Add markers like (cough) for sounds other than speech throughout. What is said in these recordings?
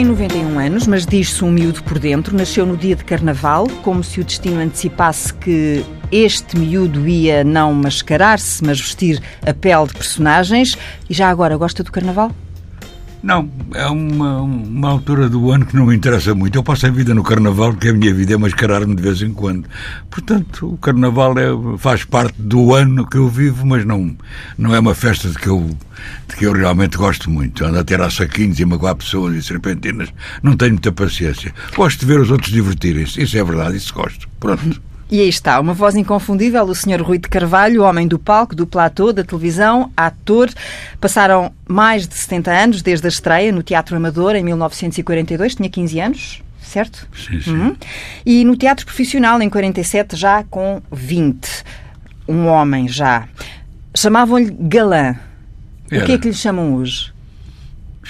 Tem 91 anos, mas diz-se um miúdo por dentro. Nasceu no dia de carnaval, como se o destino antecipasse que este miúdo ia não mascarar-se, mas vestir a pele de personagens. E já agora, gosta do carnaval? Não, é uma, uma altura do ano que não me interessa muito. Eu passo a vida no Carnaval porque a minha vida é mascarar-me de vez em quando. Portanto, o Carnaval é, faz parte do ano que eu vivo, mas não, não é uma festa de que eu, de que eu realmente gosto muito. Ando a ter saquinhos e magoar pessoas e serpentinas. Não tenho muita paciência. Gosto de ver os outros divertirem-se. Isso é verdade, isso gosto. Pronto. E aí está, uma voz inconfundível, o Sr. Rui de Carvalho, homem do palco, do platô, da televisão, ator. Passaram mais de 70 anos desde a estreia no Teatro Amador em 1942, tinha 15 anos, certo? Sim, sim. Uhum. E no Teatro Profissional em 47 já com 20. Um homem já. Chamavam-lhe galã. Era. O que é que lhe chamam hoje?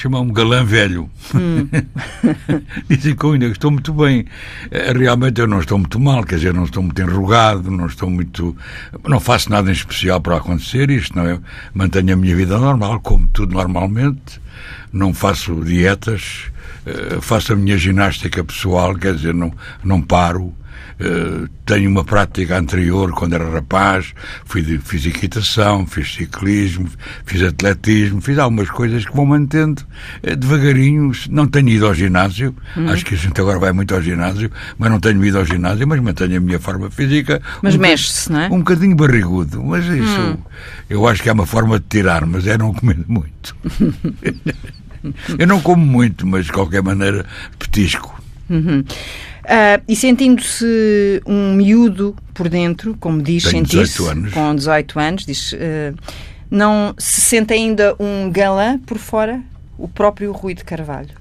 Chamam-me galã velho. Hum. (laughs) Dizem que eu ainda estou muito bem. Eh, realmente eu não estou muito mal, quer dizer, não estou muito enrugado, não estou muito. Não faço nada em especial para acontecer isto, não é? Mantenho a minha vida normal, como tudo normalmente, não faço dietas, eh, faço a minha ginástica pessoal, quer dizer, não, não paro. Uh, tenho uma prática anterior, quando era rapaz, fui fiz equitação, fiz ciclismo, fiz atletismo, fiz algumas coisas que vão mantendo uh, devagarinho. Não tenho ido ao ginásio, hum. acho que a gente agora vai muito ao ginásio, mas não tenho ido ao ginásio, mas mantenho a minha forma física. Mas um mexe-se, não é? Um bocadinho barrigudo, mas isso hum. eu acho que é uma forma de tirar, mas é não comer muito. (laughs) eu não como muito, mas de qualquer maneira petisco. Uhum. Uh, e sentindo-se um miúdo por dentro, como diz, sentir-se com 18 anos, diz, uh, não se sente ainda um galã por fora, o próprio Rui de Carvalho?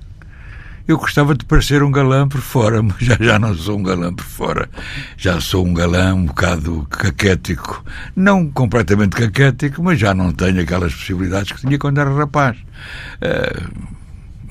Eu gostava de parecer um galã por fora, (laughs) mas já, já não sou um galã por fora. Já sou um galã um bocado caquético. Não completamente caquético, mas já não tenho aquelas possibilidades que tinha quando era rapaz. Uh,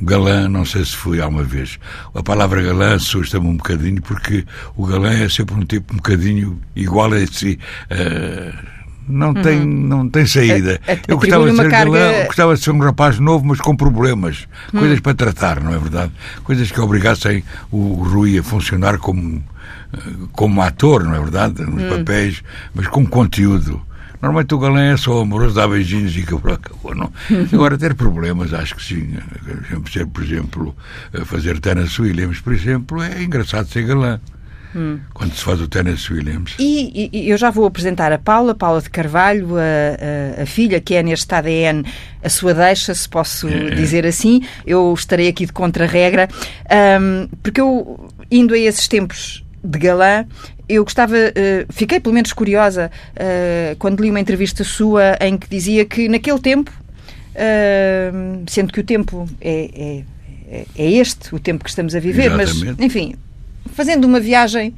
galã, não sei se fui alguma vez. A palavra galã assusta-me um bocadinho, porque o galã é sempre um tipo um bocadinho igual a si. Uh, não tem, uhum. não tem saída. A, a, eu gostava de ser carga... galã, gostava de ser um rapaz novo, mas com problemas, hum. coisas para tratar, não é verdade? Coisas que obrigassem o Rui a funcionar como, eh, como ator, não é verdade? Nos hum. papéis, mas com conteúdo. Normalmente o galã é só amoroso, dá beijinhos e acabou, acabou. Não? (laughs) Agora, ter problemas, acho que sim. Ser, por exemplo, fazer Tennessee Williams, por exemplo, é engraçado ser galã. Hum. Quando se faz o Tennessee Williams. E, e, eu já vou apresentar a Paula, Paula de Carvalho, a, a, a filha, que é neste ADN a sua deixa, se posso é. dizer assim. Eu estarei aqui de contra-regra, um, porque eu, indo a esses tempos de galã, eu gostava, uh, fiquei pelo menos curiosa uh, quando li uma entrevista sua em que dizia que naquele tempo, uh, sendo que o tempo é, é, é, este, o tempo que estamos a viver, Exatamente. mas enfim, fazendo uma viagem.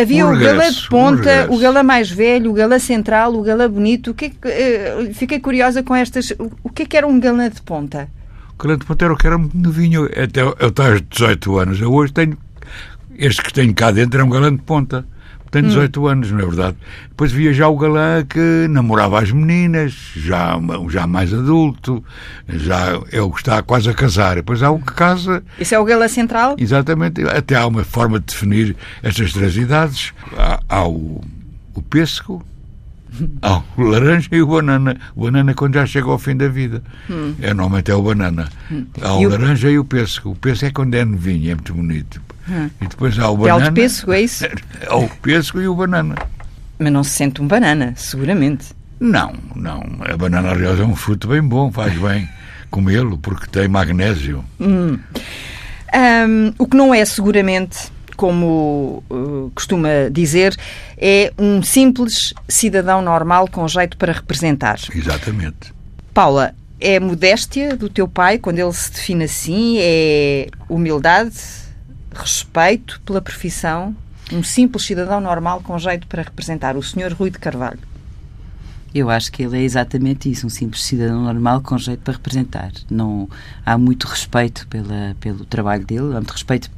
Havia um o galã de ponta, um o galã mais velho, o galã central, o galã bonito. O que, é fiquei curiosa com estas. O que é que era um galã de ponta? O galã de ponta era o que era novinho, até eu estava 18 anos. Eu hoje tenho este que tenho cá dentro é um galã de ponta. Tem 18 hum. anos, não é verdade? Depois via já o galã que namorava as meninas, já, já mais adulto, já é o que está quase a casar. Depois há o que casa. Isso é o galã central? Exatamente. Até há uma forma de definir estas três idades. Há, há o, o pêssego, há (laughs) o laranja e o banana. O banana quando já chega ao fim da vida. Hum. É, normalmente é o banana. Hum. Há e o laranja e o pêssego. O pêssego é quando é novinho, é muito bonito. Hum. E depois há o banana. É o pêssego, é isso? (laughs) Há o pêssego e o banana. Mas não se sente um banana, seguramente. Não, não. A banana, aliás, é um fruto bem bom, faz bem comê-lo, porque tem magnésio. Hum. Um, o que não é, seguramente, como uh, costuma dizer, é um simples cidadão normal com jeito para representar. Exatamente. Paula, é modéstia do teu pai quando ele se define assim? É humildade? respeito pela profissão, um simples cidadão normal com jeito para representar o Sr. Rui de Carvalho? Eu acho que ele é exatamente isso, um simples cidadão normal com jeito para representar. Não há muito respeito pela, pelo trabalho dele, há muito respeito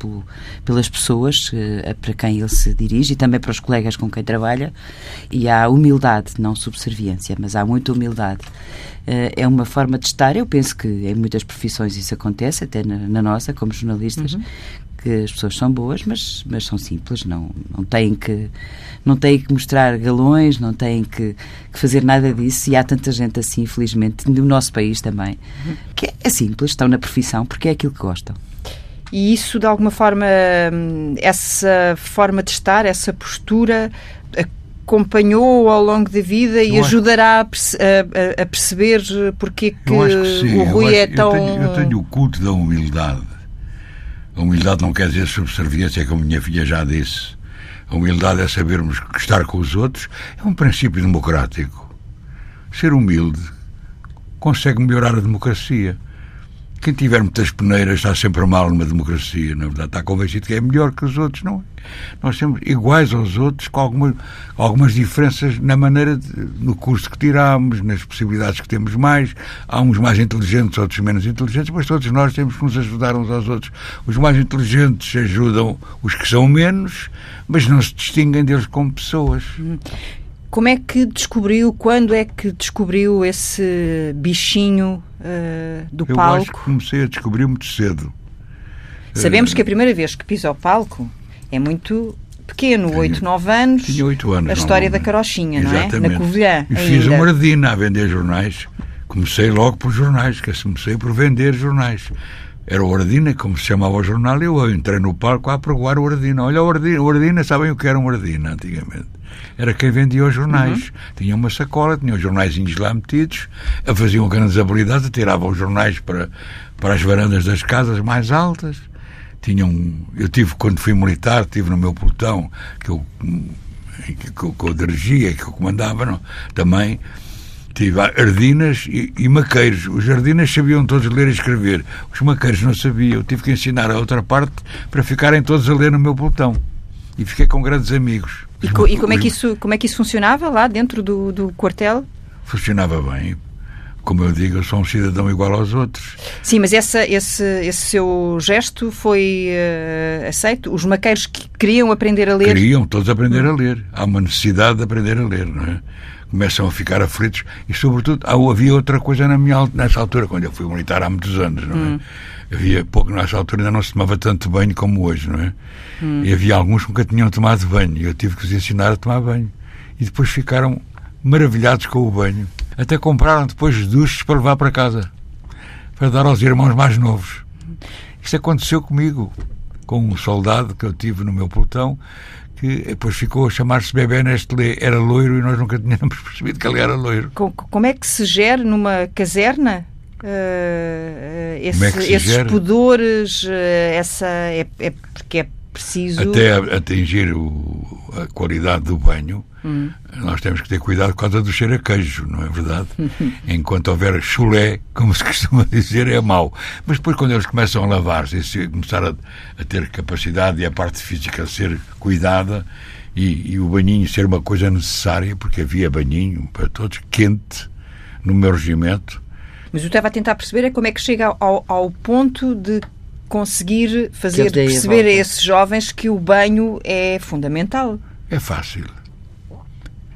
pelas pessoas uh, para quem ele se dirige e também para os colegas com quem trabalha. E há humildade, não subserviência, mas há muita humildade. Uh, é uma forma de estar. Eu penso que em muitas profissões isso acontece, até na, na nossa, como jornalistas, uhum que as pessoas são boas, mas, mas são simples, não, não, têm que, não têm que mostrar galões, não têm que, que fazer nada disso. E há tanta gente assim, infelizmente, no nosso país também, que é simples, estão na profissão porque é aquilo que gostam. E isso, de alguma forma, essa forma de estar, essa postura, acompanhou ao longo da vida e ajudará a, a, a, perceber porque que, que o Rui é tão. Eu tenho, eu tenho o culto da humildade a humildade não quer dizer subserviência, como minha filha já disse. A humildade é sabermos estar com os outros. É um princípio democrático. Ser humilde consegue melhorar a democracia. Quem tiver muitas peneiras está sempre mal numa democracia, na verdade. Está convencido que é melhor que os outros, não é? Nós somos iguais aos outros, com algumas, algumas diferenças na maneira, de, no curso que tiramos, nas possibilidades que temos mais. Há uns mais inteligentes, outros menos inteligentes, mas todos nós temos que nos ajudar uns aos outros. Os mais inteligentes ajudam os que são menos, mas não se distinguem deles como pessoas. Como é que descobriu, quando é que descobriu esse bichinho uh, do Eu palco? Acho que comecei a descobrir muito cedo. Sabemos que a primeira vez que pisa o palco é muito pequeno, Tinha, 8, 9 anos. Tinha 8 anos. A história da carochinha, não é? Na Covilhã. E fiz uma ardina a vender jornais. Comecei logo por jornais, que comecei por vender jornais. Era o Ordina, como se chamava o jornal, e eu entrei no palco a pregoar o Ordina. Olha, o Ordina, o Ordina, sabem o que era um Ordina antigamente? Era quem vendia os jornais. Uhum. Tinha uma sacola, tinha os jornaizinhos lá metidos, faziam grandes habilidades, tiravam os jornais para, para as varandas das casas mais altas. Tinham, eu tive, quando fui militar, tive no meu pelotão, que eu, que, que eu dirigia, que eu comandava, não, também tive ardinas e, e, maqueiros. Os ardinas sabiam todos ler e escrever. Os maqueiros não sabiam. Eu tive que ensinar a outra parte para ficarem todos a ler no meu pelotão. E fiquei com grandes amigos. E, co e como, é que isso, como é que isso funcionava lá dentro do, do quartel? Funcionava bem. Como eu digo, eu sou um cidadão igual aos outros. Sim, mas essa, esse, esse seu gesto foi uh, aceito? Os maqueiros que queriam aprender a ler? Queriam todos aprender a ler. Há uma necessidade de aprender a ler, não é? Começam a ficar aflitos e, sobretudo, havia outra coisa na minha, nessa altura, quando eu fui militar há muitos anos, não é? Hum. Havia pouco, nessa altura ainda não se tomava tanto banho como hoje, não é? Hum. E havia alguns que nunca tinham tomado banho e eu tive que os ensinar a tomar banho. E depois ficaram maravilhados com o banho. Até compraram depois duches para levar para casa, para dar aos irmãos mais novos. Isto aconteceu comigo, com um soldado que eu tive no meu pelotão, que depois ficou a chamar-se Bebé Nestlé. Era loiro e nós nunca tínhamos (laughs) percebido que ele era loiro. Como é que se gera numa caserna? Uh, esse, é esses gera? pudores, essa é, é, porque é preciso. Até atingir o, a qualidade do banho, hum. nós temos que ter cuidado por causa do cheiro a queijo, não é verdade? (laughs) Enquanto houver chulé, como se costuma (laughs) dizer, é mau. Mas depois, quando eles começam a lavar-se e começar a, a, ter capacidade e a parte física a ser cuidada, e, e o banhinho ser uma coisa necessária, porque havia banhinho para todos, quente, no meu regimento. Mas eu estava a tentar perceber é como é que chega ao, ao ponto de conseguir fazer perceber a, a esses jovens que o banho é fundamental. É fácil.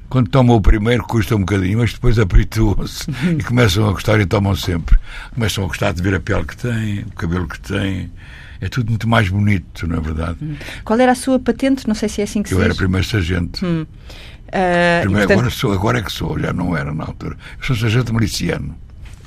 Quando tomam o primeiro custa um bocadinho, mas depois habituam-se e começam a gostar e tomam sempre. Começam a gostar de ver a pele que têm, o cabelo que têm. É tudo muito mais bonito, não é verdade? Hum. Qual era a sua patente? Não sei se é assim que Eu se era primeiro sargento. Hum. Uh, primeiro, portanto... agora, sou, agora é que sou, já não era na altura. Eu sou sargento miliciano.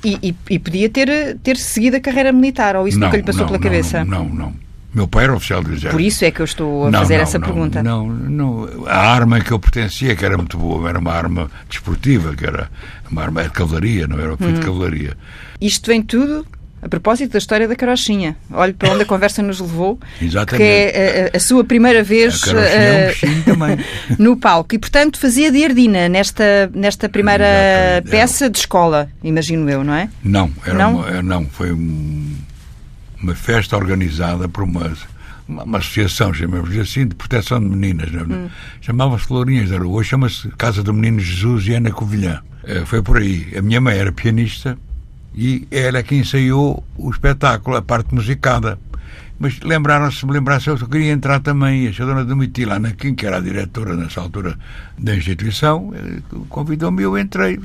E, e, e, podia ter, ter seguido a carreira militar, ou isso não, nunca lhe passou não, pela não, cabeça? Não, não, não. Meu pai era oficial do exército. Por isso é que eu estou a fazer essa pergunta. Não, não. A arma que eu pertencia, que era muito boa, era uma arma desportiva, que era uma arma de cavalaria, não era? Fui hum. de cavalaria. Isto vem tudo a propósito da história da carochinha. Olhe para onde a conversa nos levou. Exatamente. Que é a, a sua primeira vez a é um uh, (laughs) no palco. E, portanto, fazia de Ardina nesta, nesta primeira Exatamente. peça de escola, imagino eu, não é? Não, era não? Uma, não foi um, uma festa organizada por uma uma, uma associação, chamamos assim, de proteção de meninas. Hum. Chamava-se Lourinhas da Rua, hoje chama-se Casa do Menino Jesus e Ana Covilhã. Uh, foi por aí. A minha mãe era pianista e ela é que ensaiou o espetáculo, a parte musicada. Mas lembraram-se, lembraram-se, eu queria entrar também, a dona Domitila Anaquim, que era a diretora nessa altura da instituição, eh, convidou-me e eu entrei.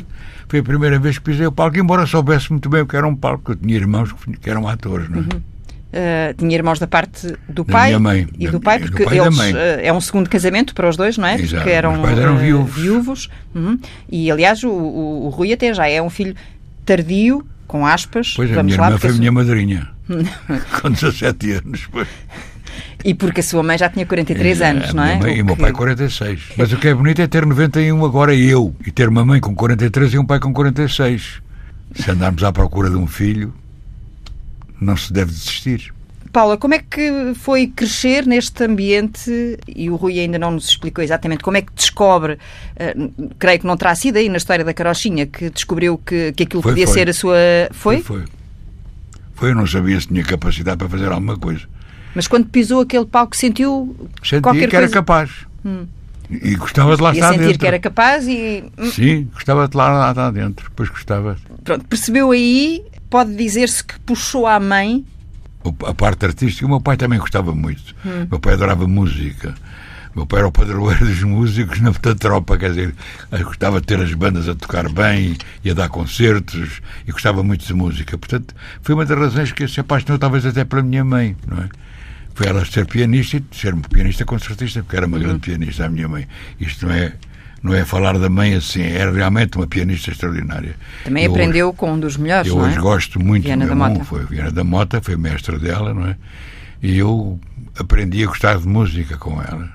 Foi a primeira vez que pisei o palco, embora soubesse muito bem o que era um palco, porque eu tinha irmãos que eram atores, não é? Uhum. Uh, tinha irmãos da parte do da pai mãe, e do pai, porque do pai eles, uh, é um segundo casamento para os dois, não é? Exato, porque eram, eram viúvos. viúvos. Uhum. E aliás, o, o, o, Rui até já é um filho tardio, com aspas. Pois a minha lá, irmã foi a minha madrinha, (laughs) com 17 anos. Pois. E porque a sua mãe já tinha 43 anos, não é? Mãe, e o meu pai 46. Mas o que é bonito é ter 91 agora eu, e ter uma mãe com 43 e um pai com 46. Se andarmos à procura de um filho, não se deve desistir. Paula, como é que foi crescer neste ambiente? E o Rui ainda não nos explicou exatamente como é que descobre, uh, creio que não terá sido aí na história da carochinha, que descobriu que, que aquilo foi, podia foi. ser a sua. Foi? Foi, foi? Foi, eu não sabia se tinha capacidade para fazer alguma coisa. Mas quando pisou aquele palco, sentiu. Senti qualquer que era coisa... capaz. Hum. E gostava de lá estar sentir dentro. que era capaz e. hum, Sim, gostava de lá, lá estar dentro. Depois gostava. Pronto, percebeu aí, pode dizer-se que puxou à mãe. A parte artística, o meu pai também gostava muito. Hum. Meu pai adorava música. Meu pai era o padroeiro dos músicos na tropa, quer dizer, gostava de ter as bandas a tocar bem e a dar concertos e gostava muito de música. Portanto, foi uma das razões que se apaixonou, talvez até pela minha mãe, não é? Foi ela ser pianista e ser pianista concertista, porque era uma grande pianista, a minha mãe. Isto não é, não é falar da mãe assim, era realmente uma pianista extraordinária. Também Eu aprendeu com um dos melhores, Eu não é? hoje gosto muito Viana do da meu irmão, foi Viana da Mota, foi mestre dela, não é? E eu aprendi a gostar de música com ela.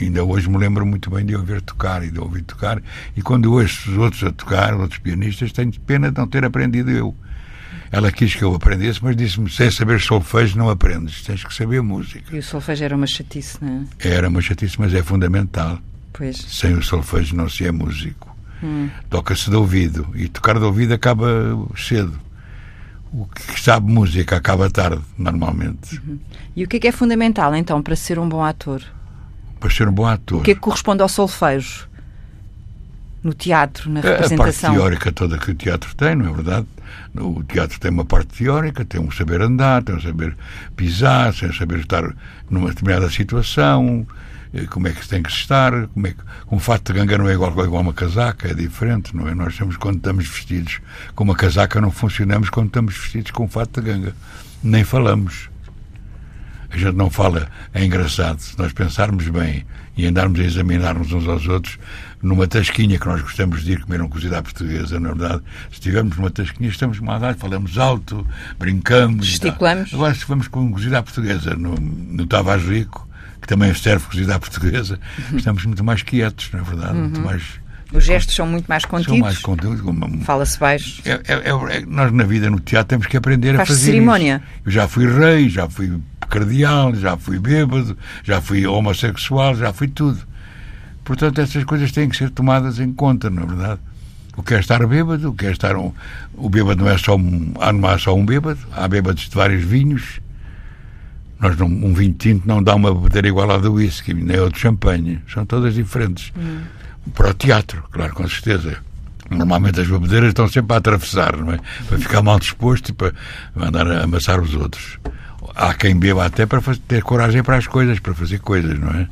Ainda hoje me lembro muito bem de ouvir tocar e de ouvir tocar. E quando ouço os outros a tocar, outros pianistas, tenho pena de não ter aprendido eu. Ela quis que eu aprendesse, mas disse-me: sem saber solfejo não aprendes, tens que saber música. E o solfejo era uma chatice, não é? Era uma chatice, mas é fundamental. Pois. Sem o solfejo não se é músico. Hum. Toca-se de ouvido e tocar de ouvido acaba cedo. O que sabe música acaba tarde, normalmente. E o que é que é fundamental, então, para ser um bom ator? Para ser um bom ator. O que é que corresponde ao solfejo? No teatro, na A- A parte representação? teórica toda que o teatro tem, não é verdade? O teatro tem uma parte teórica, tem um saber andar, tem um saber pisar, tem um saber estar numa determinada situação, como é que se tem que estar, como é que um fato de ganga não é igual, igual a uma casaca, é diferente, não é? Nós temos quando estamos vestidos com uma casaca não funcionamos quando estamos vestidos com um fato de ganga. Nem falamos. A gente não fala, é engraçado, se nós pensarmos bem e andarmos a examinar-nos uns aos outros, numa tasquinha que nós gostamos de ir comer um cozido à portuguesa, na verdade, se estivermos numa tasquinha, estamos mal dados, falamos alto, brincamos. Gesticulamos. Agora, se vamos com um cozido à portuguesa no, no Tavares Rico, que também serve cozido à portuguesa, estamos muito mais quietos, na verdade, muito mais. Os gestos são muito mais São contidos. mais conteúdos. uma- Fala-se baixo. é- é- é- é- nós na vida no teatro temos que aprender a Faz fazer cerimónia. isso. Eu já fui rei, já fui cardeal, já fui bêbado, já fui homossexual, já fui tudo. Portanto, essas coisas têm que ser tomadas em conta, não é verdade? O que é estar bêbado, o que é estar um, o bêbado não é só um, há não há só um bêbado, há bêbados de vários vinhos. Nós não, um vinho tinto não dá uma bebedeira igual à do whisky, nem ao de champanhe. São todas diferentes. Para o teatro, claro, com certeza. Normalmente as bebedeiras estão sempre a atravessar, não é? Para ficar mal disposto e para andar a amassar os outros. Há quem beba até para ter coragem para as coisas, para fazer coisas, não é?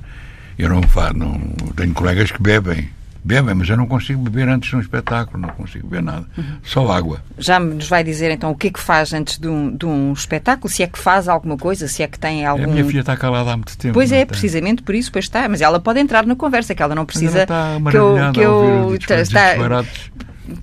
Eu não faço, não tenho colegas que bebem. Bebem, mas eu não consigo beber antes de um espetáculo, não consigo beber nada. Só água. Já nos vai dizer então o que é que faz antes de um, de um espetáculo, se é que faz alguma coisa, se é que tem algum. A minha filha está calada há muito tempo. Pois é, tem? precisamente por isso, pois está. Mas ela pode entrar na conversa, que ela não ela precisa está que eu. Que eu está.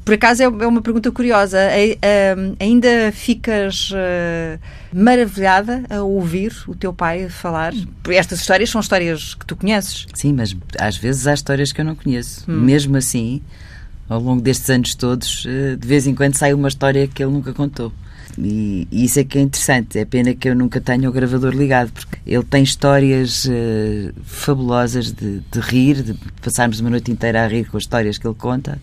Por acaso é é uma pergunta curiosa. É, é, ainda ficas eh, maravilhada a ouvir o teu pai falar? Estas histórias são histórias que tu conheces. Sim, mas às vezes há histórias que eu não conheço. Hum. Mesmo assim, ao longo destes anos todos, eh, de vez em quando sai uma história que ele nunca contou. E, isso é que é interessante. É pena que eu nunca tenha o gravador ligado, porque ele tem histórias eh, fabulosas de, de rir, de passarmos uma noite inteira a rir com as histórias que ele conta.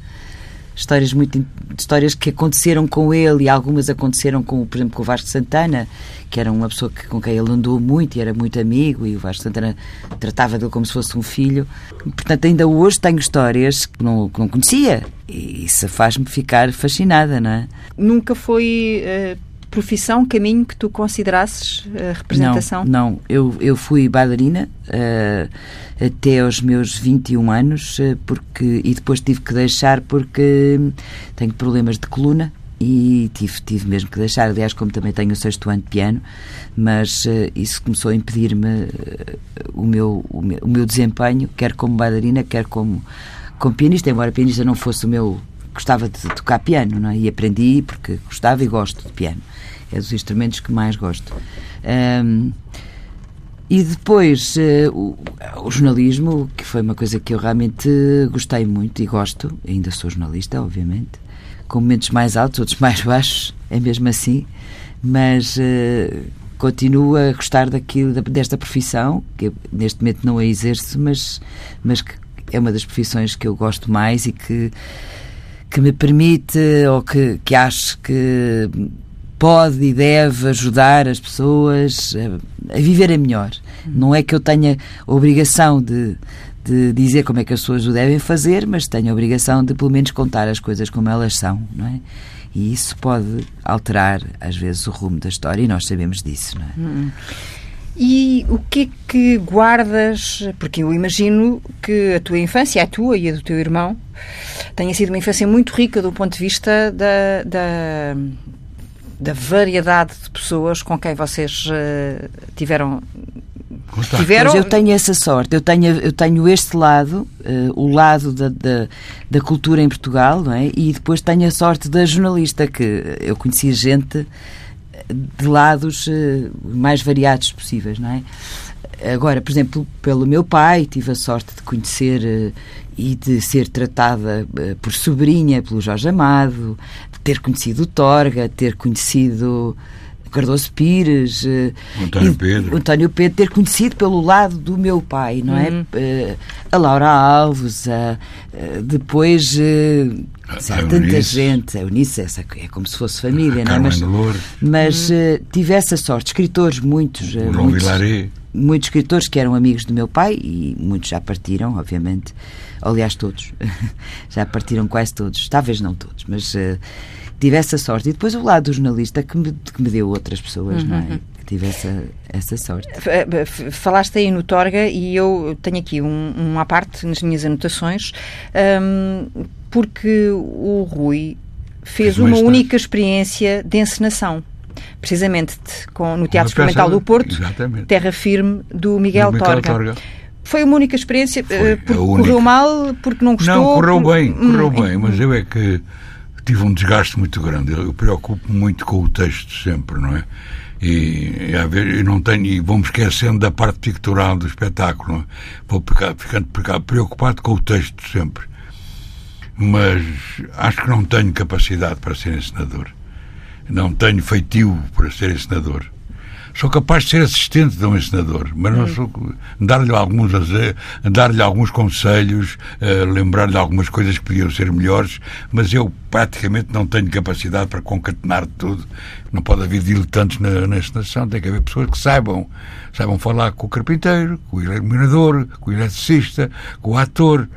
Histórias muito histórias que aconteceram com ele e algumas aconteceram com, por exemplo, com o Vasco Santana, que era uma pessoa que, com quem ele andou muito e era muito amigo e o Vasco Santana tratava dele como se fosse um filho. Portanto, ainda hoje tenho histórias que não, que não conhecia e isso faz-me ficar fascinada, não é? Nunca foi uh, profissão, caminho que tu considerasses a representação? Não, não. Eu, eu fui bailarina uh, até aos meus 21 anos uh, porque, e depois tive que deixar porque tenho problemas de coluna e tive, tive mesmo que deixar, aliás, como também tenho o sexto ano de piano, mas uh, isso começou a impedir-me o, meu, o, meu, o meu desempenho, quer como bailarina, quer como, como pianista, embora pianista não fosse o meu gostava de tocar piano, não é? E aprendi porque gostava e gosto de piano. É dos instrumentos que mais gosto. Um, e depois uh, o, o, jornalismo, que foi uma coisa que eu realmente gostei muito e gosto, ainda sou jornalista, obviamente, com momentos mais altos, outros mais baixos, é mesmo assim, mas uh, continuo a gostar daquilo, desta profissão, que neste momento não a exerço, mas, mas que é uma das profissões que eu gosto mais e que que me permite ou que, que acho que pode e deve ajudar as pessoas a, a viverem melhor. Não é que eu tenha obrigação de, de dizer como é que as pessoas o devem fazer, mas tenho a obrigação de pelo menos contar as coisas como elas são, não é? E isso pode alterar, às vezes, o rumo da história e nós sabemos disso, não é? Hum. E o que é que guardas? Porque eu imagino que a tua infância, a tua e a do teu irmão, tenha sido uma infância muito rica do ponto de vista da, da, da variedade de pessoas com quem vocês uh, tiveram Tiveram... Pois eu tenho essa sorte, eu tenho, eu tenho este lado, uh, o lado da, da, da, cultura em Portugal, não é? E depois tenho a sorte da jornalista, que eu conheci gente de lados uh, mais variados possíveis, não é? Agora, por exemplo, pelo meu pai, tive a sorte de conhecer uh, e de ser tratada uh, por sobrinha pelo Jorge Amado, ter conhecido o Torga, ter conhecido Cardoso Pires, António Pedro. António Pedro, ter conhecido pelo lado do meu pai, não é? Uhum. a Laura Alves, a, depois há tanta Eunice. gente, a Eunice essa é como se fosse família, não é? Mas, mas uh, tive essa sorte, escritores muitos, uh, muitos, muitos escritores que eram amigos do meu pai e muitos já partiram, obviamente. Aliás, todos. (laughs) já partiram quase todos. Talvez não todos, mas uh, tive essa sorte. E depois o lado do jornalista que me, que me deu outras pessoas, uhum. não é? Tive essa, essa sorte. Falaste aí no Torga e eu tenho aqui um, um à parte nas minhas anotações. Um, porque o Rui fez uma única experiência de encenação precisamente com, no Teatro Experimental do Porto, exatamente. Terra Firme, do Miguel, Miguel Torga. Torga. Foi uma única experiência, Foi, uh, porque única. correu mal, porque não gostou? Não, correu bem, correu hum, bem, mas eu é que tive um desgaste muito grande. Eu preocupo muito com o texto sempre, não é? E, e, não tenho, e vou-me esquecendo da parte pictural do espetáculo. É? Vou ficar, ficando preocupado com o texto sempre mas acho que não tenho capacidade para ser encenador. Não tenho feitio para ser encenador. Sou capaz de ser assistente de um encenador, mas não hum. sou dar-lhe alguns dar-lhe alguns conselhos, uh, lembrar-lhe algumas coisas que podiam ser melhores, mas eu praticamente não tenho capacidade para concatenar tudo. Não pode haver diletantes na, na encenação, tem que haver pessoas que saibam, saibam falar com o carpinteiro, com o iluminador, com o eletricista, com o ator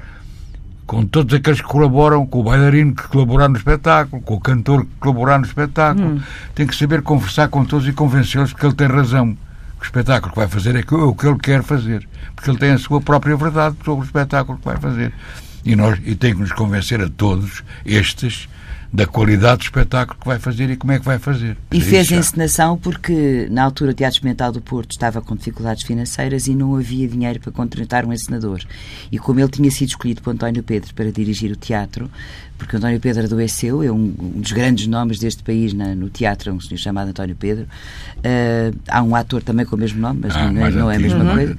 com todos aqueles que colaboram, com o bailarino que colaborar no espetáculo, com o cantor que colaborar no espetáculo. Hum. Tem que saber conversar com todos e convencê-los que ele tem razão. Que o espetáculo que vai fazer é o que ele quer fazer. Porque ele tem a sua própria verdade sobre o espetáculo que vai fazer. E, nós, e tem que nos convencer a todos, estes, da qualidade do espetáculo que vai fazer e como é que vai fazer. E fez a encenação porque, na altura, o Teatro Experimental do Porto estava com dificuldades financeiras e não havia dinheiro para contratar um encenador. E como ele tinha sido escolhido por António Pedro para dirigir o teatro, porque António Pedro adoeceu, é um, um dos grandes nomes deste país na, no teatro, um senhor chamado António Pedro. Uh, há um ator também com o mesmo nome, mas ah, não, é, não é a mesma uhum. coisa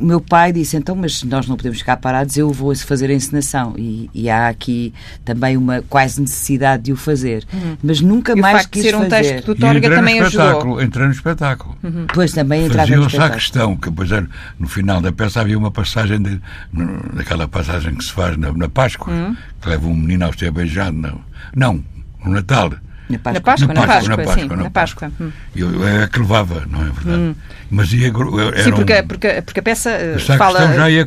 o meu pai disse, então, mas nós não podemos ficar parados, eu vou fazer a encenação. E, e há aqui também uma quase necessidade de o fazer. Uhum. Mas nunca E o mais facto de ser um fazer. texto do Torga entrei no também ajudou. espetáculo, entrei no espetáculo. Depois também entrava no Faziam-se à espetáculo. questão, que depois era, no final da peça havia uma passagem, de, no- daquela passagem que se faz na, na Páscoa, Hum. que leva um menino ao ser beijado. Não, não no Natal. Na Páscoa. Na Páscoa, na Na Páscoa, Páscoa, na sim, Páscoa, na na Páscoa. Hum. Eu, é que levava, não é verdade? Mas ia. Era Sim, porque, um- porque, porque a peça eh, fala,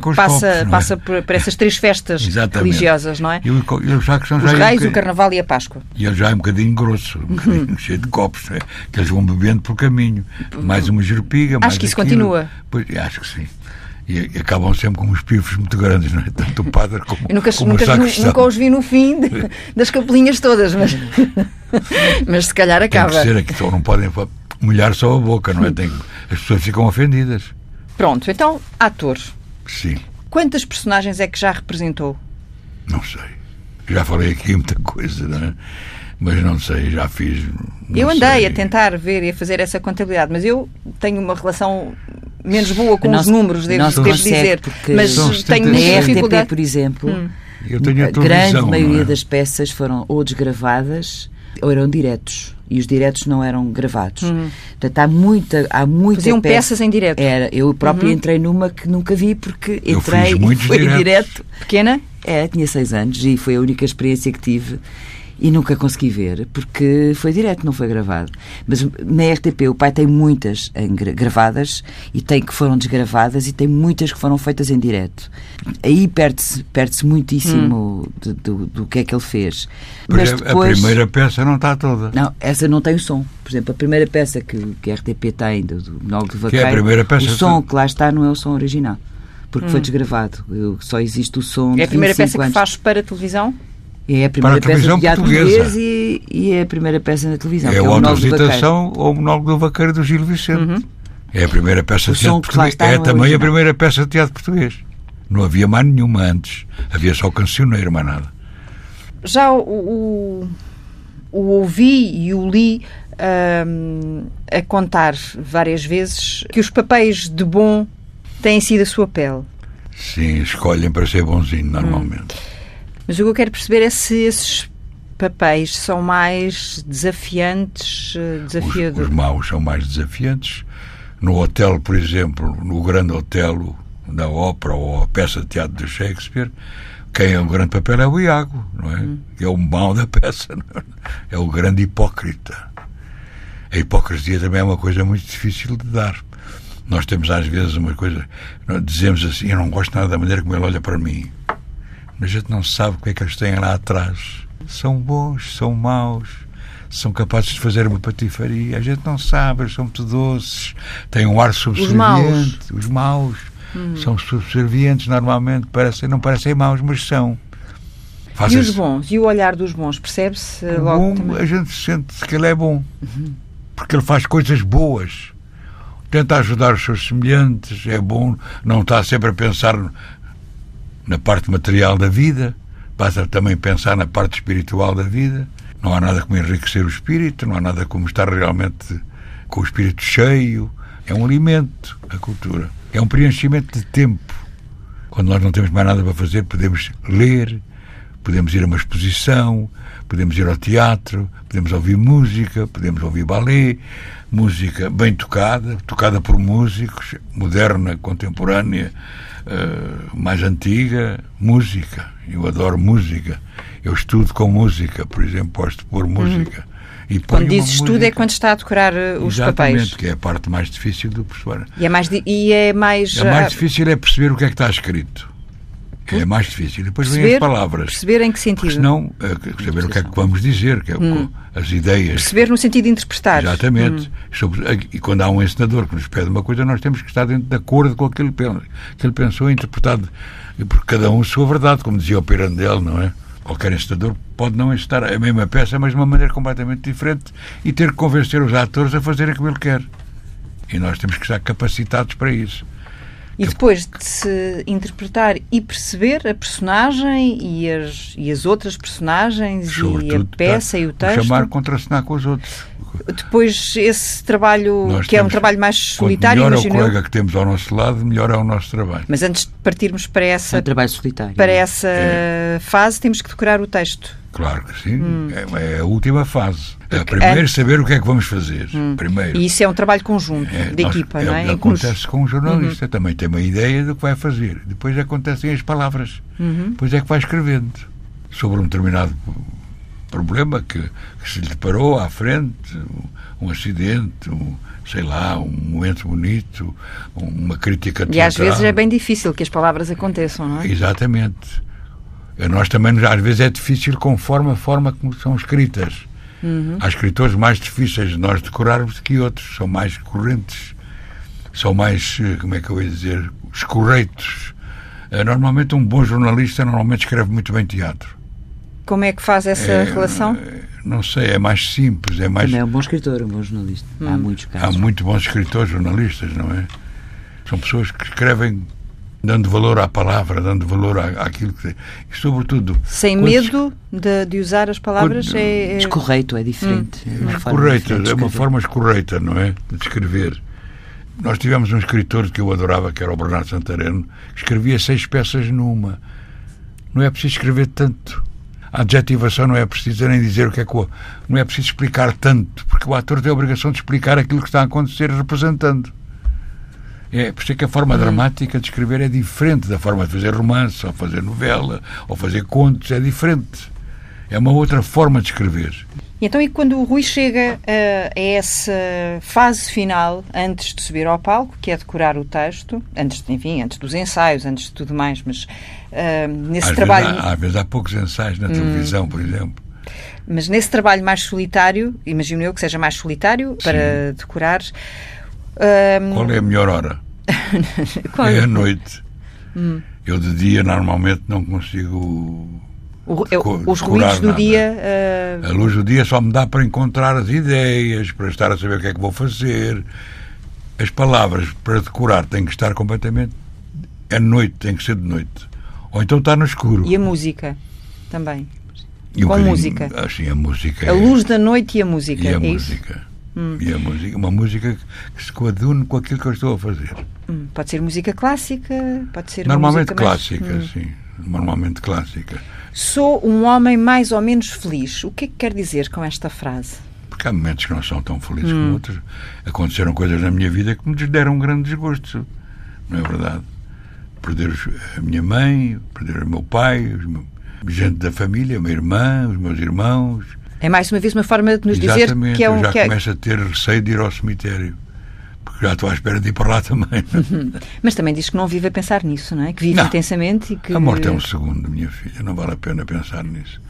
os passa, copos, é? passa por, por essas três festas (laughs) religiosas, não é? E o, e o sacristão Os já reis, o carnaval e a Páscoa. E ele já é um bocadinho grosso, um bocadinho cheio de copos, é? que eles vão bebendo pelo caminho. Mais uma jerupiga, mais que isso aquilo. continua. Pois, acho que sim. E, e acabam sempre com uns pifos muito grandes, não é? Tanto o padre como, Eu nunca, como nunca, nunca os vi no fim de- das capelinhas todas, mas, (laughs) mas se calhar Tem que acaba. ser aqui, só não podem molhar só a boca, não é? Tem, as pessoas ficam ofendidas. Pronto, então, ator. Sim, Quantas personagens é que já representou? não sei. Já falei aqui muita coisa, não é? Mas não sei, já fiz. eu andei sei. a tentar ver e a fazer essa contabilidade, mas eu tenho uma relação menos boa com Não os números, devo, devo dizer. porque Mas tenho 70 muita Sim. RTP, dificuldade. por exemplo, Eu tenho a grande maioria é? das peças foram ou desgravadas ou eram diretos. E os diretos não eram gravados. Portanto, há muita, há muita Faziam peça- peças em direto. Era, eu própria entrei numa que nunca vi porque Eu entrei fiz e foi diretos. direto. Pequena? É, tinha seis anos e foi a única experiência que tive e nunca consegui ver porque foi direto, não foi gravado. Mas na RTP o pai tem muitas gravadas e tem que foram desgravadas e tem muitas que foram feitas em direto. Aí perde-se perde muitíssimo de- do, do que é que ele fez. Por Mas depois. A primeira peça não está toda. Não, essa não tem o som. Por exemplo, a primeira peça que, que a RTP tem do, do Monólogo do Que é a Vaqueiro, primeira peça o som que- que lá está não é o som original. Porque foi desgravado. Eu- só existe o som É a primeira 25 peça que anos. faz para televisão? É a primeira Para a peça televisão de teatro portuguesa. português e, e é a primeira peça na televisão. É a o Monólogo do Vaqueiro. ou o monólogo do vaqueiro do Gil Vicente. É a primeira peça O de teatro português. É é também a original. primeira peça de teatro português. Não havia mais nenhuma antes. Havia só cancioneiro, mais nada. Já o, o, o ouvi e o li ahm, a contar várias vezes que os papéis de bom têm sido a sua pele. Sim, escolhem para ser bonzinho, normalmente. Mas o que eu quero perceber é se esses papéis são mais desafiantes, eh, Os, desafiadores. os maus são mais desafiantes. No hotel, por exemplo, no grande hotel da ópera ou a peça de teatro de Shakespeare, quem é o grande papel é o Iago, não é? Que é o mau da peça, é? é o grande hipócrita. A hipocrisia também é uma coisa muito difícil de dar. Nós temos às vezes uma coisa, dizemos assim, eu não gosto nada da maneira como ele olha para mim. Mas a gente não sabe o que é que eles têm lá atrás. São bons, são maus, são capazes de fazer uma patifaria. A gente não sabe, eles são muito doces, têm um ar subserviente. maus. Os maus são subservientes normalmente, parecem, não parecem maus, mas são. E Fazem os bons? E o olhar dos bons? Percebe-se logo bom, a gente sente que ele é bom. Porque ele faz coisas boas. Tenta ajudar os seus semelhantes, é bom, não está sempre a pensar na parte material da vida, passa também pensar na parte espiritual da vida. Não há nada como enriquecer o espírito, não há nada como estar realmente com o espírito cheio. É um alimento, a cultura. É um preenchimento de tempo. Quando nós não temos mais nada para fazer, podemos ler, podemos ir a uma exposição, podemos ir ao teatro, podemos ouvir música, podemos ouvir balé, música bem tocada, tocada por músicos, moderna, contemporânea, eh, mais antiga, música. Eu adoro música. Eu estudo com música, por exemplo, de pôr música. E ponho Quando diz estudo é quando está a decorar eh, os Exatamente, papéis. que é a parte mais difícil do professor. E é mais, e é mais, É mais ah, difícil é perceber o que é que está escrito. É mais difícil. Depois vêm perceber, as palavras. perceber em que Porque sentido? senão, é, saber o que é que vamos dizer, que é o- as ideias. Perceber no sentido de interpretar. Exatamente. Sobre- e quando há um ensinador que nos pede uma coisa, nós temos que estar dentro de acordo com aquilo que ele- que pensou, interpretado. E Porque cada um sua verdade, como dizia o Pirandello, não é? Qualquer ensinador pode não ensinar a mesma peça, mas de uma maneira completamente diferente e ter que convencer os atores a fazerem como ele quer. E nós temos que estar capacitados para isso. E depois de se interpretar e perceber a personagem e as, e as outras personagens e a Sobretudo, peça tá, e o o texto. chamar contracenar com os outros. Depois, esse trabalho, Nós que é um trabalho mais solitário, melhor é o imagino eu. colega que temos ao nosso lado, melhor é o nosso trabalho. Mas antes de partirmos para É essa, um trabalho solitário. para essa É. fase, temos que decorar o texto. Claro que sim. É, é a última fase. É Porque primeiro antes- saber o que é que vamos fazer. Primeiro. E isso é um trabalho conjunto, É, de nós- equipa, é, não é? Acontece com o jornalista. Também tem uma ideia do que vai fazer. Depois acontecem as palavras. Depois é que vai escrevendo sobre um determinado problema que, que se lhe deparou à frente, um, um acidente, um, sei lá, um momento bonito, uma crítica E às teatral. vezes é bem difícil que as palavras aconteçam, não é? Exatamente. A nós também, às vezes, é difícil conforme a forma como são escritas. Há escritores mais difíceis de nós decorarmos do que outros, são mais correntes, são mais, eh, como é que eu ia dizer, escorreitos. Eh, Normalmente, um bom jornalista normalmente escreve muito bem teatro. Como é que faz essa É, relação? Não sei, é mais simples, é mais. Também é um bom escritor, um bom jornalista. Hum. Há muitos Há casos. muito bons escritores, jornalistas, não é? São pessoas que escrevem dando valor à palavra, dando valor à, àquilo que. E, sobretudo. Sem medo de, de usar as palavras? Quando- É, é- Escorreito é diferente. É uma forma Escorreita, diferente de é uma escrever. forma escorreita, não é? De escrever. Nós tivemos um escritor que eu adorava, que era o Bernardo Santareno, que escrevia seis peças numa. Não é preciso escrever tanto. A adjetivação não é preciso nem dizer o que é que o. Não é preciso explicar tanto, porque o ator tem a obrigação de explicar aquilo que está a acontecer representando. É, por isso é que a forma dramática de escrever é diferente da forma de fazer romance, ou fazer novela, ou fazer contos, é diferente. É uma outra forma de escrever. E Então, e quando o Rui chega eh, a essa fase final, antes de subir ao palco, que é decorar o texto, antes, de- enfim, antes dos ensaios, antes de tudo mais, mas eh, nesse Às trabalho, vezes, há, às vezes há poucos ensaios na televisão, por exemplo. mas nesse trabalho mais solitário, imagino eu que seja mais solitário para decorar. eh, Qual é a melhor hora? (laughs) É à noite. Hum. Eu de dia normalmente não consigo. O- eu- deco- os ruídos do nada. dia. eh, A luz do dia só me dá para encontrar as ideias, para estar a saber o que é que vou fazer. As palavras para decorar têm que estar completamente. É noite, tem que ser de noite. Ou então está no escuro. e a música também. E com bocadinho- música. Assim, a música. A é- luz da noite e a música. E a é isso? música. E a música. Uma música que se coadune com aquilo que eu estou a fazer. Hum, Pode ser música clássica, pode ser Normalmente música mais- clássica, Hum. sim. Normalmente clássica. Sou um homem mais ou menos feliz. O que é que quer dizer com esta frase? Porque há momentos que não são tão felizes Hum. como outros. Aconteceram coisas na minha vida que me deram um grande desgosto. Não é verdade? Perder a minha mãe, perder o meu pai, meus- gente da família, a minha irmã, os meus irmãos. É mais uma vez uma forma de nos dizer Exatamente. que é um. já que é- começo a ter receio de ir ao cemitério. Porque já estou à espera de ir para lá também. Mas também diz que não vive a pensar nisso, não é? Que vive Não. intensamente e que. A morte é um segundo, minha filha. Não vale a pena pensar nisso.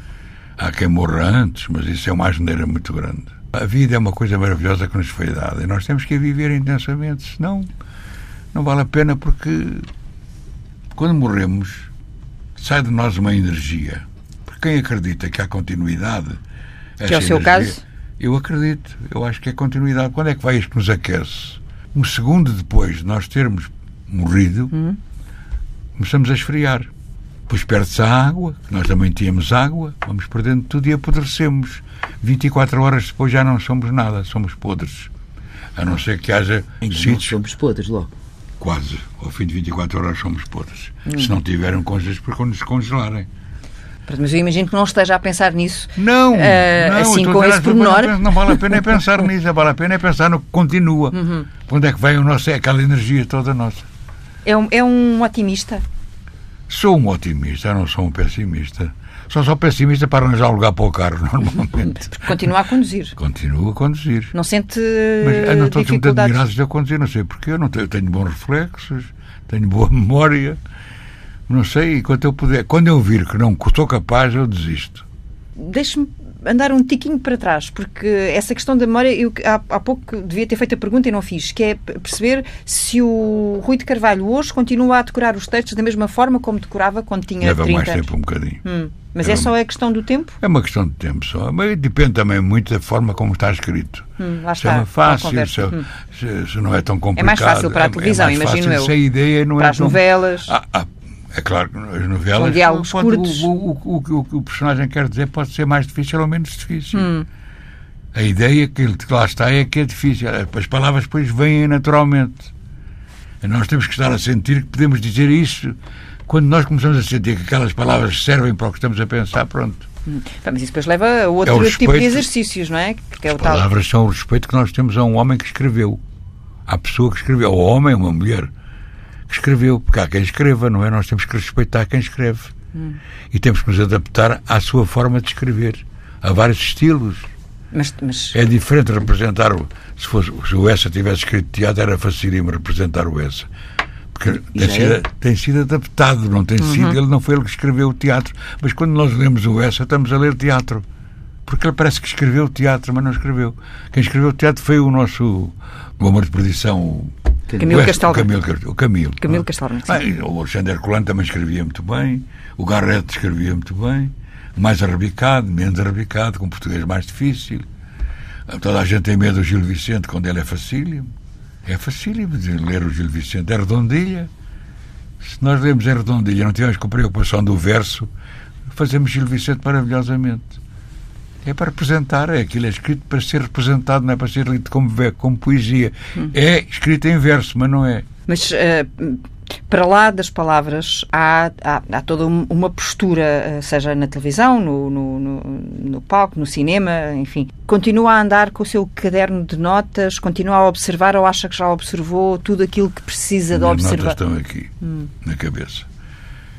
Há quem morra antes, mas isso é uma asneira muito grande. A vida é uma coisa maravilhosa que nos foi dada e nós temos que a viver intensamente. Senão, não vale a pena porque quando morremos sai de nós uma energia. Porque quem acredita que há continuidade. Que é o seu energia- caso? Eu acredito. Eu acho que é continuidade. Quando é que vai isto que nos aquece? Um segundo depois de nós termos morrido, Hum. começamos a esfriar. Depois perde-se a água, que nós também tínhamos água, vamos perdendo tudo e apodrecemos. 24 horas depois já não somos nada, somos podres. A não ser que haja sítios, somos podres logo. quase, ao fim de 24 horas somos podres. Hum. Se não tiveram coisas para nos congelarem. Mas eu imagino que não esteja a pensar nisso. Não, Eh, não assim, estou com esse pormenor. Não, não vale a pena é pensar (laughs) nisso, vale a pena é pensar no que continua. Uhum. Onde é que vem o nosso, é aquela energia toda nossa. É um, é um otimista. Sou um otimista, eu não sou um pessimista. Sou só pessimista para arranjar lugar para o carro, (laughs) normalmente. (laughs) Continua a conduzir. Continuo a conduzir. Não sente Mas andam todos muito dificuldades. admirados de eu conduzir, não sei porquê. Eu, não tenho, eu tenho bons reflexos, tenho boa (laughs) memória. Não sei, enquanto eu puder. Quando eu vir que não sou capaz, eu desisto. Deixe-me andar um tiquinho para trás, porque essa questão da memória, eu há, há pouco devia ter feito a pergunta e não fiz, que é perceber se o Rui de Carvalho hoje continua a decorar os textos da mesma forma como decorava quando tinha Leva 30 mais anos. tempo um bocadinho. Hum. Mas é só a questão do tempo? É uma questão de tempo só. Mas depende também muito da forma como está escrito. Hum, lá se está, é fácil, se, conversa. Hum. se- se não é tão complicado. mais fácil para a é- televisão, é mais imagino fácil eu. Se a ideia não Para é as tão- novelas. Ah, ah, é claro que as novelas. São diálogos pode- curtos. O, o, o, o, que o personagem quer dizer pode ser mais difícil ou menos difícil. Hum. A ideia que lá está é que é difícil. As palavras depois vêm naturalmente. Nós temos que estar a sentir que podemos dizer isso. Quando nós começamos a sentir que aquelas palavras servem para o que estamos a pensar, pronto. Hum. Mas isso depois leva a outro é tipo de exercícios, não é? É As palavras tal... são o respeito que nós temos a um homem que escreveu. À pessoa que escreveu. Ao homem, uma mulher escreveu. Porque há quem escreva, não é? Nós temos que respeitar quem escreve. Hum. E temos que nos adaptar à sua forma de escrever. Há vários estilos. Mas, mas... É diferente representar. Se, fosse, se o Essa tivesse escrito teatro, era facílimo representar o Essa. Porque tem sido, é? tem sido, adaptado, não tem uhum. sido. Ele não foi ele que escreveu o teatro. Mas quando nós lemos o Essa, estamos a ler teatro. Porque ele parece que escreveu o teatro, mas não escreveu. Quem escreveu o teatro foi o nosso. O Amor de Perdição. Camilo Castal. O Camilo, o Camilo. Camilo Castal. o Alexandre Herculano também escrevia muito bem. O Garrett escrevia muito bem. Mais arrabicado, menos arrabicado, com português mais difícil. Toda a gente tem medo do Gil Vicente quando ele é facílimo. É facílimo de ler o Gil Vicente. É redondilha. Se nós lemos em redondilha, não tivermos com preocupação do verso, fazemos Gil Vicente maravilhosamente. É para representar, é aquilo é escrito para ser representado, não é para ser lido como, como poesia. Hum. É escrito em verso, mas não é. Mas uh, para lá das palavras há, há, há, toda uma postura, eh, seja na televisão, no, no, no, no, palco, no cinema, enfim. Continua a andar com o seu caderno de notas, continua a observar ou acha que já observou tudo aquilo que precisa de observar? As notas estão aqui, hum. na cabeça.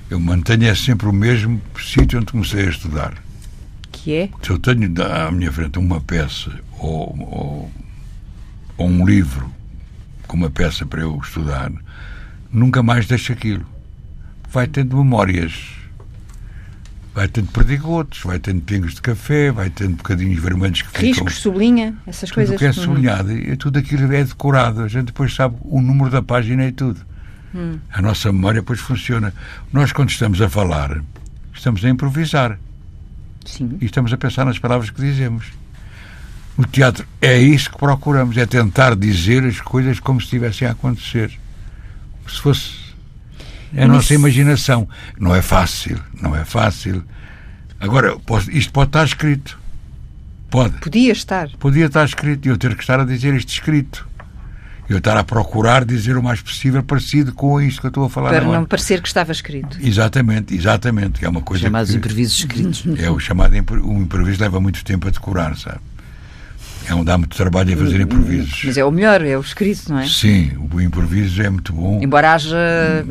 Eu mantenho é sempre o mesmo sítio onde comecei a estudar. Que é? Se eu tenho à minha frente uma peça ou, ou, ou um livro com uma peça para eu estudar, nunca mais deixa aquilo. Vai tendo memórias, vai tendo perdigotos, vai tendo pingos de café, vai tendo bocadinhos vermelhos que Riscos, ficam... sublinha, essas tudo coisas. Tudo que é sublinhado, e tudo aquilo é decorado. A gente depois sabe o número da página e tudo. Hum. A nossa memória depois funciona. Nós, quando estamos a falar, estamos a improvisar. Sim. E estamos a pensar nas palavras que dizemos. No teatro é isso que procuramos, é tentar dizer as coisas como se estivessem a acontecer se fosse a nossa imaginação. Não é fácil, não é fácil. Agora, isto pode estar escrito. Pode. Podia estar. Podia estar escrito e eu ter que estar a dizer isto escrito. Eu estar a procurar dizer o mais possível parecido com isto que eu estou a falar Para agora. não parecer que estava escrito. Exatamente, exatamente. É uma coisa Chamados que, imprevisos escritos. É o chamado o imprevisto leva muito tempo a decorar, sabe? É um dá muito trabalho em fazer improvisos. Mas é o melhor, é o escrito, não é? Sim, o improviso é muito bom. Embora haja,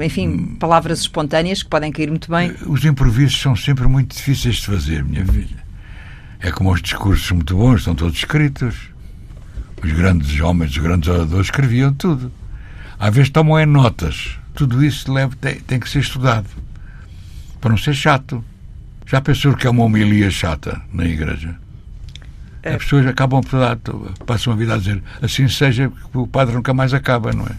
enfim, hum. palavras espontâneas que podem cair muito bem. Os improvisos são sempre muito difíceis de fazer, minha filha. É como os discursos muito bons, estão todos escritos. Os grandes homens, os grandes oradores escreviam tudo. Às vezes tomam em notas. Tudo isso leva, tem, tem que ser estudado. Para não ser chato. Já pensou que é uma homilia chata na igreja? É. As pessoas acabam por dar, passam a vida a dizer assim seja, porque o padre nunca mais acaba, não é?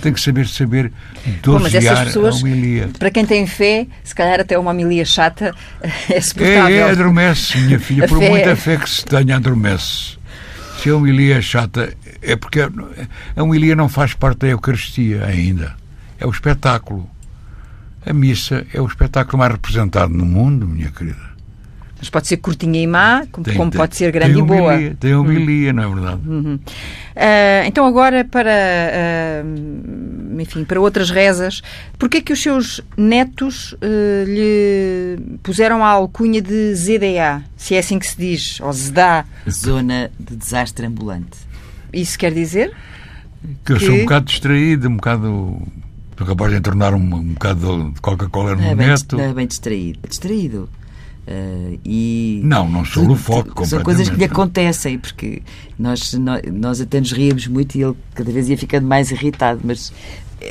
Tem que saber saber dosear pessoas, a homilia. Para quem tem fé, se calhar até uma homilia chata (laughs) é suportável. É, é adormece, minha filha, por fé... muita fé que se tenha, adormece. Se a homilia é chata, é porque a homilia não faz parte da Eucaristia ainda. É o espetáculo. A missa é o espetáculo mais representado no mundo, minha querida. Mas pode ser curtinha e má, como, tem, como tem, pode ser grande e boa. Tem homilia, uhum. não é verdade? Uhum. Uh, então agora para, uh, enfim, para outras rezas, porquê é que os seus netos uh, lhe puseram a alcunha de ZDA, se é assim que se diz, ou ZDA? Zona de Desastre Ambulante. Isso quer dizer? Que eu sou um bocado distraído, um bocado... Capaz de entornar um, um bocado de Coca-Cola no é neto. Bem, não é bem distraído. Distraído Uh, e não, não sou o foco São coisas que lhe acontecem, porque nós, nós, nós até nos ríamos muito e ele cada vez ia ficando mais irritado, mas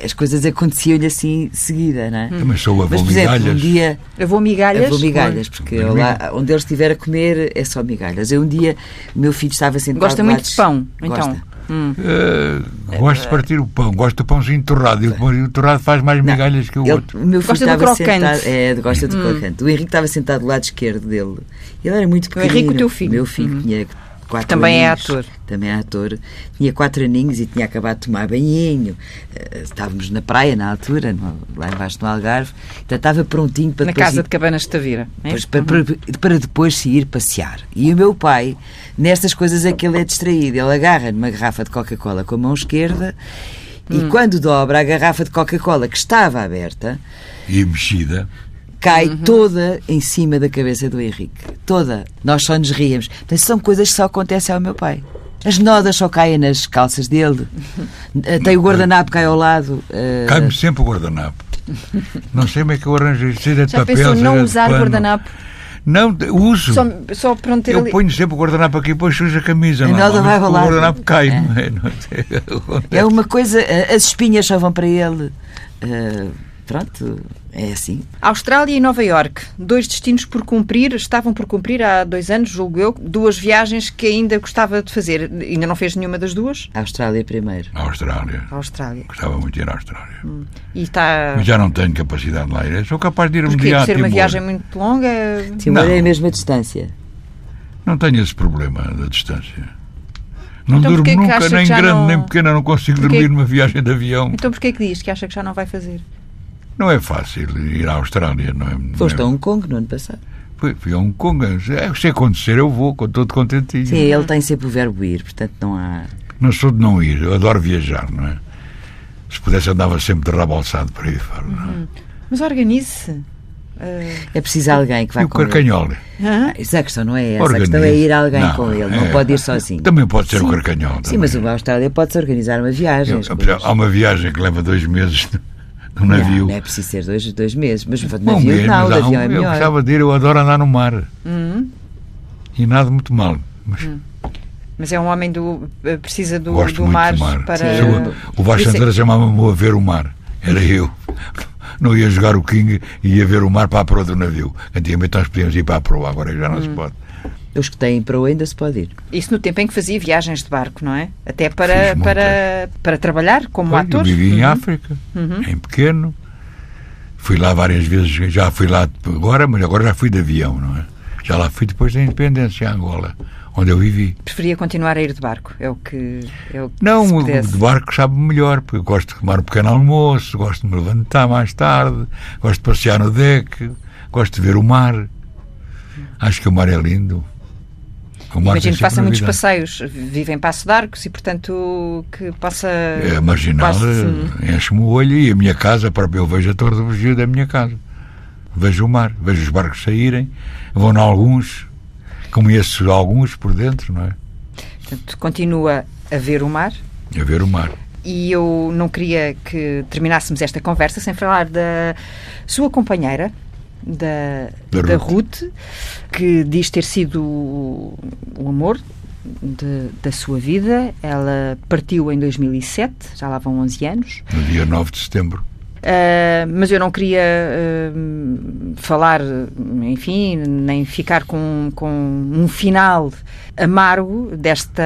as coisas aconteciam-lhe assim seguida, não é? Também sou avô mas, por exemplo, migalhas. um dia... Avô migalhas? Avô migalhas, porque lá, onde ele estiver a comer é só migalhas. Eu um dia, o meu filho estava sentado... Gosta muito de pão, então? Gosta. Hum. Uh, gosto de partir o pão, gosto do pãozinho torrado. E o pãozinho torrado faz mais migalhas que o ele, outro. O meu filho gosta do crocante. Sentado, é, gosta do hum. crocante. O Henrique estava sentado do lado esquerdo dele. Ele era muito pequeno. O Henrique, o teu filho. Meu filho hum. Quatro Também é aninhos. ator. Também é ator. Tinha quatro aninhos e tinha acabado de tomar banhinho. Eh, Estávamos na praia na altura, no- lá embaixo no Algarve. Então estava prontinho para Na depois casa ir- de Cabanas de Tavira. é? Pois, para, para- para depois se ir passear. E o meu pai, nestas coisas é que ele é distraído. Ele agarra numa garrafa de Coca-Cola com a mão esquerda e quando dobra a garrafa de Coca-Cola que estava aberta, E mexida. Cai toda em cima da cabeça do Henrique. Toda. Nós só nos ríamos. Portanto, são coisas que só acontecem ao meu pai. As nodas só caem nas calças dele. Eh, Tem o guardanapo cai ao lado. eh, Cai-me sempre o guardanapo. Não sei como é que eu arranjo isso. Seja de Já papel, pensou seja não usar pano. guardanapo? Não, uso. Só, só para não ter Eu ali. ponho sempre o guardanapo aqui e depois sujo a camisa. A não, noda vai o rolar. guardanapo cai. É. (laughs) é? É uma coisa, eh, as espinhas só vão para ele. Eh, pronto, é assim. Austrália e Nova Iorque, dois destinos por cumprir, estavam por cumprir há dois anos, julgo eu, duas viagens que ainda gostava de fazer. Ainda não fez nenhuma das duas? A Austrália primeiro. A Austrália. A Austrália. Gostava muito de ir à Austrália. E está. Mas já não tenho capacidade de lá ir. Sou capaz de ir um Porquê? dia a ser uma viagem muito longa? Timor é a mesma distância. Não tenho esse problema da distância. Não Então durmo que acha nunca, que nem já grande não- nem pequena, não consigo Porquê- dormir numa viagem de avião. Então porquê que diz que acha que já não vai fazer? Não é fácil ir à Austrália, não é? não Foste é- a Hong Kong no ano passado. Fui, fui a Hong Kong. É, Se acontecer, eu vou, com todo contentinho. Sim, ele tem sempre o verbo ir, portanto não há. Não sou de não ir, eu adoro viajar, não é? Se pudesse, andava sempre de rabalsado para aí fora. Não é? Mas organize-se. É preciso alguém que vá E o com ele. carcanhola? hã? Ah, Isso a questão não é essa. A Organize. questão é ir alguém Não, com ele. Não é. pode ir sozinho. Também pode ser Sim. o carcanhola. Sim, também. mas a Austrália pode-se organizar uma viagem. Eu- há uma viagem que leva dois meses Não, navio. não é preciso ser dois, dois meses, mas de navio mês, não, o de avião um- é Eu melhor. gostava de ir, eu adoro andar no mar. Hum, E nada muito mal. Mas mas é um homem do. eh, precisa do, gosto do mar, do mar. para. Eu- o Vasco é- Santana chamava-me a ver o mar. Era eu. Não ia jogar o King e ia ver o mar para a proa do navio. Antigamente nós podíamos ir para a proa, agora já não Hum. se pode. Os que têm para ainda se pode ir. Isso no tempo em que fazia viagens de barco, não é? Até para, para, para trabalhar como Olha, eu ator. vivi em Uhum. África, em pequeno. Fui lá várias vezes, já fui lá agora, mas agora já fui de avião, não é? Já lá fui depois da independência, em Angola, onde eu vivi. Preferia continuar a ir de barco. É o que. É o que Não, o de barco sabe melhor, porque eu gosto de tomar um pequeno almoço, gosto de me levantar mais tarde, gosto de passear no deck, gosto de ver o mar. Acho que o mar é lindo. Imagino que faça muitos passeios. Vive em Passo de Arcos e, portanto, que possa. É marginal, quase- eh, enche-me o olho e a minha casa, própria, eu vejo a Torre do Bugio da minha casa. Vejo o mar, vejo os barcos saírem, vou em alguns, conheço alguns por dentro, não é? portanto, continua a ver o mar. A ver o mar. E eu não queria que terminássemos esta conversa sem falar da sua companheira, da, Da da Ruth. Ruth, que diz ter sido o amor de- da sua vida. Ela partiu em 2007, já lá vão 11 anos. No dia 9 de setembro. Uh, mas eu não queria uh, falar, enfim, nem ficar com, com um final amargo desta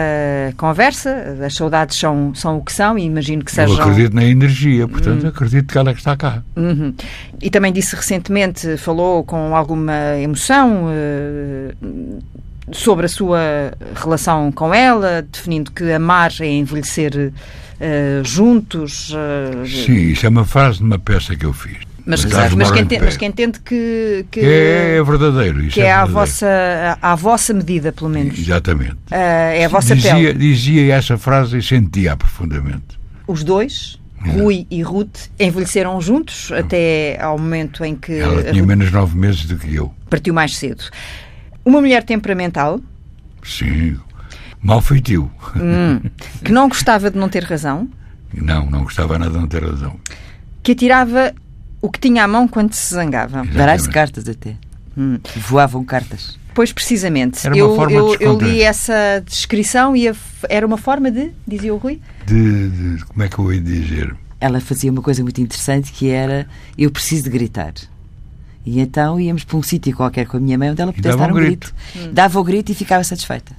conversa. As saudades são, são o que são e imagino que Eu sejam. acredito na energia, portanto acredito que ela que está cá. Uhum. E também disse recentemente, falou com alguma emoção uh, sobre a sua relação com ela, definindo que amar é envelhecer uh, juntos. uh, Sim, isso é uma frase de uma peça que eu fiz. mas, Os mas, que entende, mas que entende que, que, É, é verdadeiro. Isso que é, à, verdadeiro. vossa, à vossa medida, pelo menos. Exatamente. Uh, é a vossa dizia, pele. dizia essa frase e sentia profundamente. Os dois, Rui e Ruth, envelheceram juntos até ao momento em que Ela tinha Ruth menos nove meses do que eu. partiu mais cedo. Uma mulher temperamental, Sim. Mal feitio. hum, que não gostava de não ter razão, Não, não gostava nada de não ter razão. que atirava o que tinha à mão quando se zangava. Exatamente. cartas até. Hum. Voavam cartas. Pois, precisamente. Era uma eu, forma de eu, eu li essa descrição e a era uma forma de, dizia o Rui, De, de- como é que eu ia dizer? Ela fazia uma coisa muito interessante que era eu preciso de gritar. E então íamos para um sítio qualquer com a minha mãe onde ela pudesse dar um um grito. grito. Dava o grito e ficava satisfeita.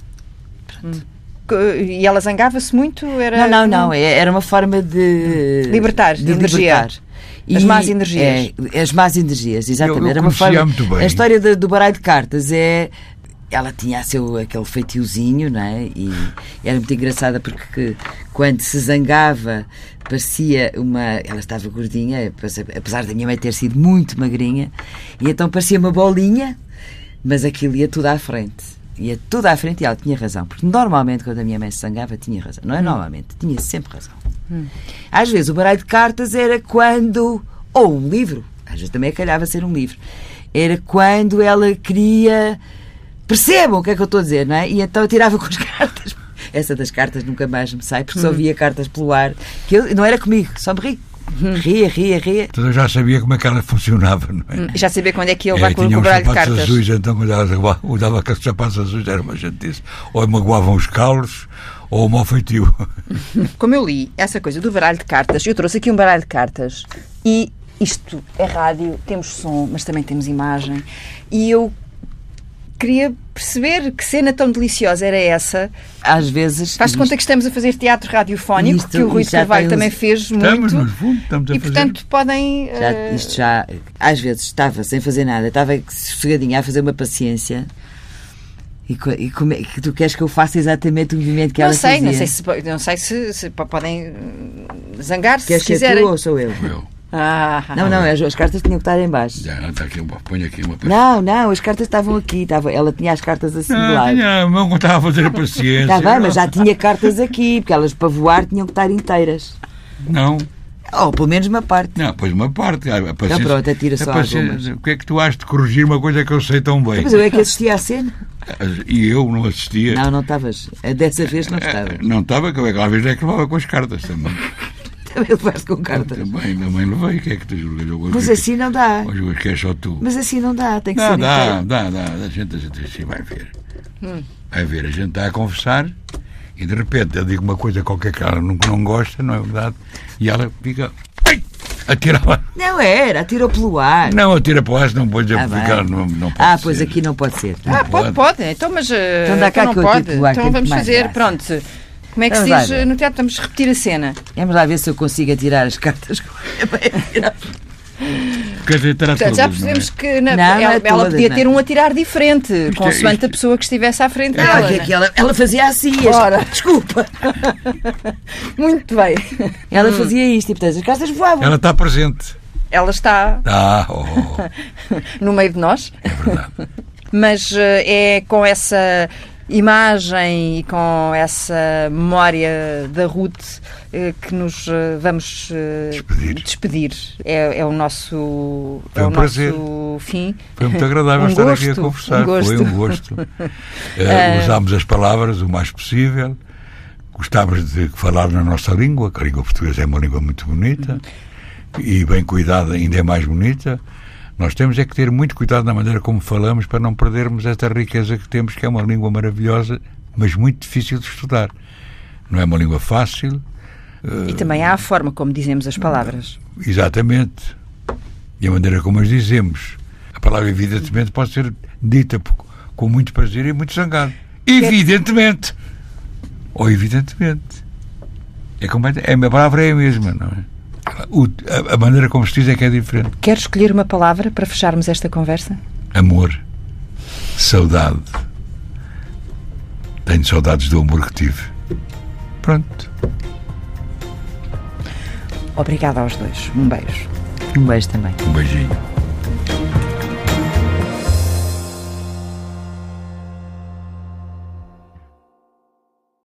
Que- e ela zangava-se muito? Era Não, não, não. é- Era uma forma de Libertar, de energia. libertar. As más energias. É, as más energias, exatamente. Eu- eu era uma forma. muito bem. A história do, do baralho de cartas é ela tinha seu, aquele feitiozinho, não é? E era muito engraçada porque quando se zangava parecia uma. Ela estava gordinha, apesar da minha mãe ter sido muito magrinha, e então parecia uma bolinha, mas aquilo ia tudo à frente. Ia tudo à frente e ela tinha razão. Porque normalmente quando a minha mãe se zangava, tinha razão. Não é hum. normalmente, tinha sempre razão. Hum. Às vezes o baralho de cartas era quando. Ou um livro, às vezes também calhava ser um livro. Era quando ela queria percebam o que é que eu estou a dizer, não é? E então eu tirava (laughs) com as cartas. Essa das cartas nunca mais me sai, porque só hum. via cartas pelo ar. Que eu, não era comigo, só me ri. Hum. Ria, ria, ria. Então eu já sabia como é que ela funcionava, não é? Hum. Já sabia quando é que ia levar é, com o baralho de cartas. azuis, então quando ela usava com os sapatos azuis era uma gentice. Ou magoavam os calos, ou o mau feitio. (laughs) Como eu li essa coisa do baralho de cartas, eu trouxe aqui um baralho de cartas e isto é rádio, temos som, mas também temos imagem. E eu queria perceber que cena tão deliciosa era essa. Às vezes. Faz-te conta que estamos a fazer teatro radiofónico, isto, que o Rui de Carvalho também fez estamos, muito. Fundo, estamos a e, portanto, fazer. podem. Já, uh... Isto já. Às vezes estava sem fazer nada, estava sossegadinha a fazer uma paciência. E, e como é que tu queres que eu faça exatamente o movimento que não ela sei, fazia? Não sei, se, não sei se, se podem zangar-se se quiserem. Que é tu ou sou eu? Eu. Ah, não, não, as, as, cartas tinham que estar em baixo. Já, está aqui, põe aqui uma Não, não, as cartas estavam aqui. Estava, ela tinha as cartas assim não, de lado. Tinha, não estava a fazer a paciência. Está bem, mas já tinha cartas aqui, porque elas para voar tinham que estar inteiras. Não. Ou pelo menos uma parte. Não, pois uma parte. A paciência, então pronto, atira só algumas. O que é que tu achas de corrigir uma coisa que eu sei tão bem? Mas eu é que assistia à cena. E eu não assistia. Não, não estavas. Dessa vez não estava. Não estava, que aquela vez é que levava com as cartas também. Também levaste com cartas. Também, também levei. O que é que tu julgas? Mas assim não dá. Hoje que é só tu. Mas assim não dá, tem que dá, ser dá, dá, dá, dá. A gente, a gente assim vai ver. Hum. Vai ver, a gente está a conversar e de repente eu digo uma coisa qualquer que ela não, não gosta, não é verdade? E ela fica. Ai! Atirava. Não era, atirou pelo ar. Não, atira pelo ar, não pode ah, ficar. Não, não pode ah, pois ser. aqui não pode ser. Não ah, pode, pode. Então, mas. Então dá cá então que não eu pode. então vamos fazer, graça. pronto. Como é que Vamos se diz no teatro? Vamos repetir a cena. Vamos lá ver se eu consigo atirar as cartas. Portanto, já percebemos que na, Não, ela, não é ela todas, podia não. ter um a tirar diferente, Isto é- consoante isto- a pessoa que estivesse à frente Ah, dela. é né? que ela, ela fazia assim. as- Ora. Desculpa. (laughs) Muito bem. Ela fazia isto e, portanto, as cartas voavam. Ela está presente. Ela está Ah, oh, (laughs) no meio de nós, é verdade. (laughs) mas eh, é com essa imagem e com essa memória da Ruth eh, que nos eh, vamos eh, Despedir. despedir. É, é o nosso, Foi é um o prazer. nosso fim. Foi muito agradável Um estar aqui a gosto, conversar. um gosto. Foi um gosto. (laughs) Eh, usámos as palavras o mais possível. Gostávamos de falar na nossa língua, que a língua portuguesa é uma língua muito bonita e bem cuidada ainda é mais bonita. Nós temos é que ter muito cuidado na maneira como falamos para não perdermos esta riqueza que temos, que é uma língua maravilhosa, mas muito difícil de estudar. Não é uma língua fácil. E também há a forma como dizemos as palavras. Exatamente. E a maneira como as dizemos. A palavra evidentemente pode ser dita com muito prazer e muito zangado. Evidentemente. Ou evidentemente. É como é, a palavra é a mesma, não é? O- a, a maneira como se diz é que é diferente. Quer escolher uma palavra para fecharmos esta conversa? Amor. Saudade. Tenho saudades do amor que tive. Pronto. Obrigada aos dois. Um beijo. Um beijo também. Um beijinho.